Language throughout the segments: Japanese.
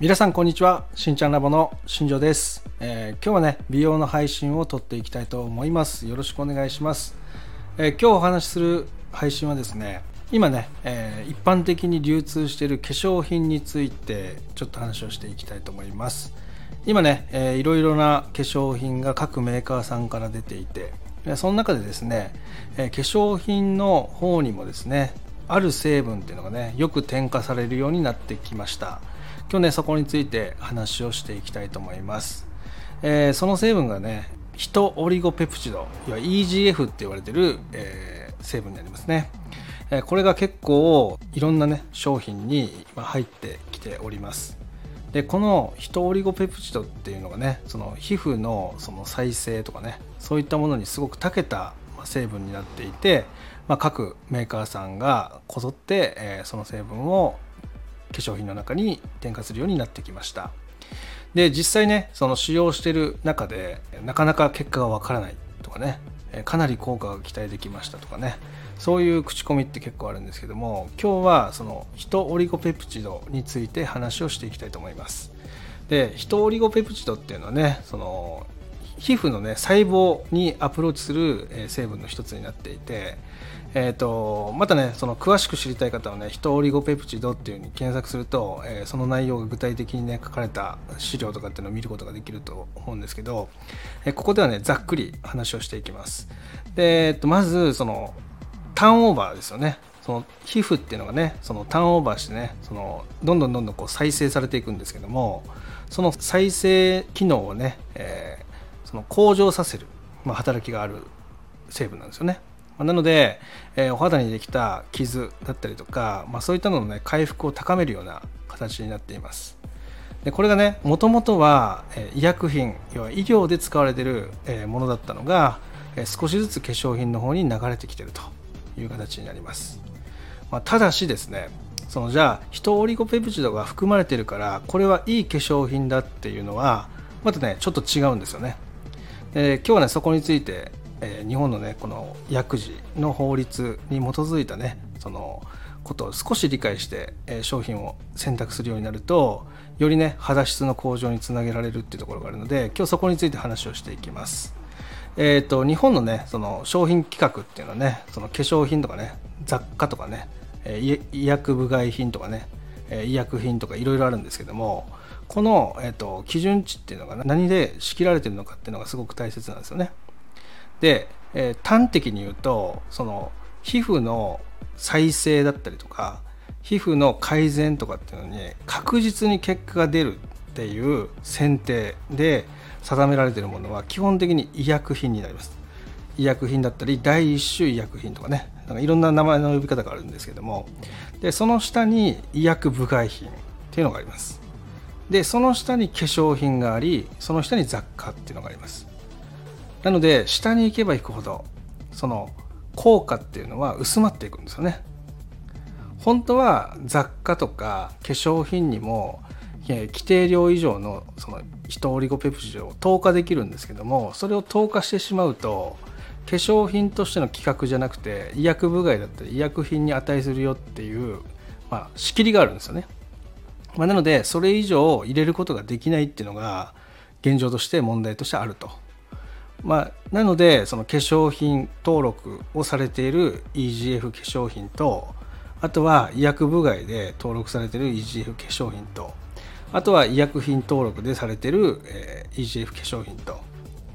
皆さんこんにちは。しんちゃんラボの新庄です、えー、今日はね美容の配信を撮っていきたいと思います。よろしくお願いします、えー、今日お話しする配信はですね今ね、えー、一般的に流通している化粧品についてちょっと話をしていきたいと思います。今ね、えー、いろいろな化粧品が各メーカーさんから出ていてその中でですね、えー、化粧品の方にもですねある成分っていうのがねよく添加されるようになってきました。今日ねそこについて話をしていきたいと思います、えー、その成分がねヒトオリゴペプチドいわ EGF って言われてる、えー、成分になりますね、え、これが結構いろんなね商品に入ってきております。でこのヒトオリゴペプチドっていうのがねその皮膚のその再生とかねそういったものにすごく長けた成分になっていて、まあ、各メーカーさんがこぞって、え、その成分を化粧品の中に添加するようになってきました。で実際ねその使用してる中でなかなか結果がわからないとかねかなり効果が期待できましたとかねそういう口コミって結構あるんですけども今日はそのヒトオリゴペプチドについて話をしていきたいと思います。でヒトオリゴペプチドっていうのはねその皮膚のね細胞にアプローチする成分の一つになっていてえーと、またねその詳しく知りたい方はねヒトオリゴペプチドっていうふうに検索すると、えー、その内容が具体的にね書かれた資料とかっていうのを見ることができると思うんですけど、えー、ここではねざっくり話をしていきます。で、えーと、まずそのターンオーバーですよね。その皮膚っていうのがねそのターンオーバーしてねそのどんどんどんどんこう再生されていくんですけどもその再生機能をね、えー、その向上させる、まあ、働きがある成分なんですよねまなので、えー、お肌にできた傷だったりとか、まあ、そういったのの、ね、回復を高めるような形になっています。でこれがねもともとは、えー、医薬品要は医療で使われている、えー、ものだったのが、え、少しずつ化粧品の方に流れてきてるという形になります。まあ、ただしですねそのじゃあヒトオリゴペプチドが含まれてるからこれはいい化粧品だっていうのはまたねちょっと違うんですよね。で今日はねそこについてえー、日本のねこの薬事の法律に基づいたねそのことを少し理解して、えー、商品を選択するようになるとよりね肌質の向上につなげられるっていうところがあるので今日そこについて話をしていきます。えーと、日本のねその商品規格っていうのはねその化粧品とかね雑貨とかね、え、医薬部外品とかね、え、医薬品とかいろいろあるんですけどもこの、えーと基準値っていうのが何で仕切られてるのかっていうのがすごく大切なんですよね。で、えー、端的に言うとその皮膚の再生だったりとか皮膚の改善とかっていうのに確実に結果が出るっていう選定で定められてるものは基本的に医薬品になります。医薬品だったり第一種医薬品とかね。なんかいろんな名前の呼び方があるんですけども。でその下に医薬部外品っていうのがあります。でその下に化粧品がありその下に雑貨っていうのがあります。なので下に行けば行くほどその効果っていうのは薄まっていくんですよね。本当は雑貨とか化粧品にも規定量以上のそのヒトオリゴペプチドを投下できるんですけどもそれを投下してしまうと化粧品としての規格じゃなくて医薬部外だったり医薬品に値するよっていう、まあ、仕切りがあるんですよね、まあ、なのでそれ以上入れることができないっていうのが現状として問題としてあると。まあ、なのでその化粧品登録をされている EGF 化粧品とあとは医薬部外で登録されている EGF 化粧品とあとは医薬品登録でされている、EGF 化粧品と。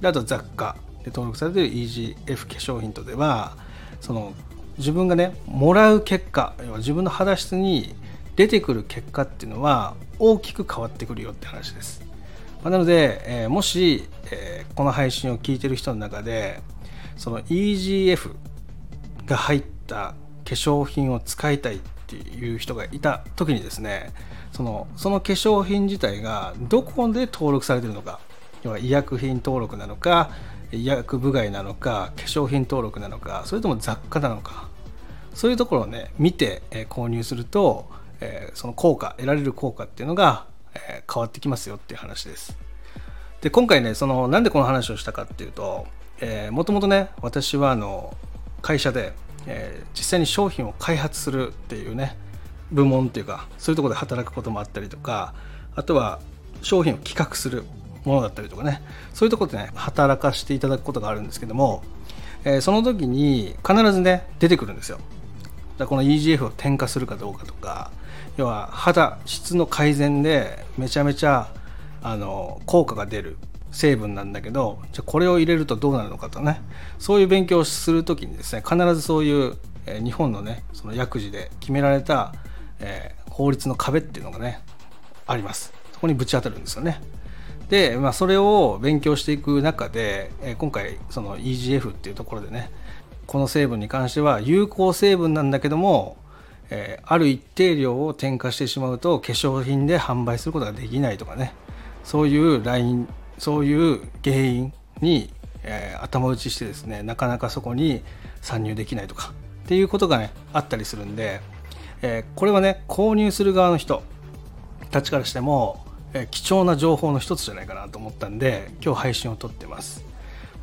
あと雑貨で登録されている EGF 化粧品とではその自分がねもらう結果要は自分の肌質に出てくる結果っていうのは大きく変わってくるよって話です。まあ、なので、えー、もし、えー、この配信を聞いてる人の中でその EGF が入った化粧品を使いたいっていう人がいた時にですねそのその化粧品自体がどこで登録されてるのか要は医薬品登録なのか医薬部外なのか化粧品登録なのかそれとも雑貨なのかそういうところをね見て、え購入すると、えー、その効果得られる効果っていうのがえ変わってきますよっていう話です。で今回ねそのなんでこの話をしたかっていうともともとね私はあの会社で、えー、実際に商品を開発するっていうね部門っていうかそういうとこで働くこともあったりとかあとは商品を企画するものだったりとかねそういうとこでね働かしていただくことがあるんですけども、えー、その時に必ずね出てくるんですよだこの EGF を添加するかどうかとか要は肌質の改善でめちゃめちゃあの効果が出る成分なんだけどじゃこれを入れるとどうなるのかとね。そういう勉強をする時にですね必ずそういう、えー、日本のねその薬事で決められた、えー、法律の壁っていうのがねあります。そこにぶち当たるんですよね。で、まあ、それを勉強していく中で、えー、今回その EGF っていうところでねこの成分に関しては有効成分なんだけども、えー、ある一定量を添加してしまうと化粧品で販売することができないとかね。そういうラインそういう原因に、えー、頭打ちしてですねなかなかそこに参入できないとかっていうことがねあったりするんで、えー、これはね購入する側の人たちからしても、え、貴重な情報の一つじゃないかなと思ったんで今日配信を撮ってます、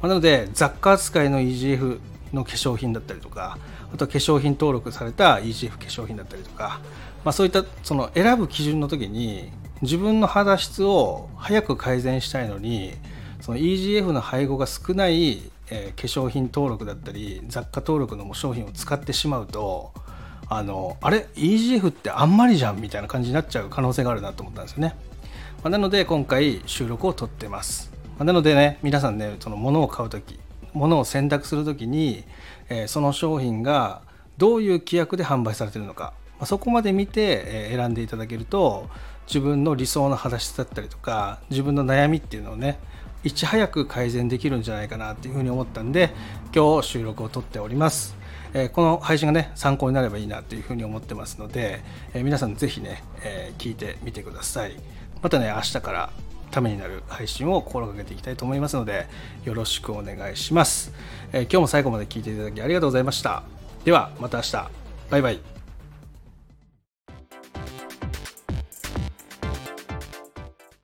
なので雑貨扱いの EGF の化粧品だったりとかあとは化粧品登録された EGF 化粧品だったりとか、まあ、そういったその選ぶ基準の時に自分の肌質を早く改善したいのにその EGF の配合が少ない、え、化粧品登録だったり雑貨登録の商品を使ってしまうとあのあれ？EGF ってあんまりじゃんみたいな感じになっちゃう可能性があるなと思ったんですよね、まあ、なので今回収録を撮ってます、まあ、なのでね皆さんねその物を買う時物を選択する時に、え、その商品がどういう規約で販売されているのか、ま、そこまで見て、え、選んでいただけると自分の理想の肌質だったりとか自分の悩みっていうのをねいち早く改善できるんじゃないかなっていうふうに思ったんで今日収録を撮っております、え、この配信がね参考になればいいなというふうに思ってますので、え、皆さん是非ね、え、聞いてみてください。またね明日からためになる配信を心がけていきたいと思いますのでよろしくお願いします、え今日も最後まで聞いていただきありがとうございました。ではまた明日。バイバイ。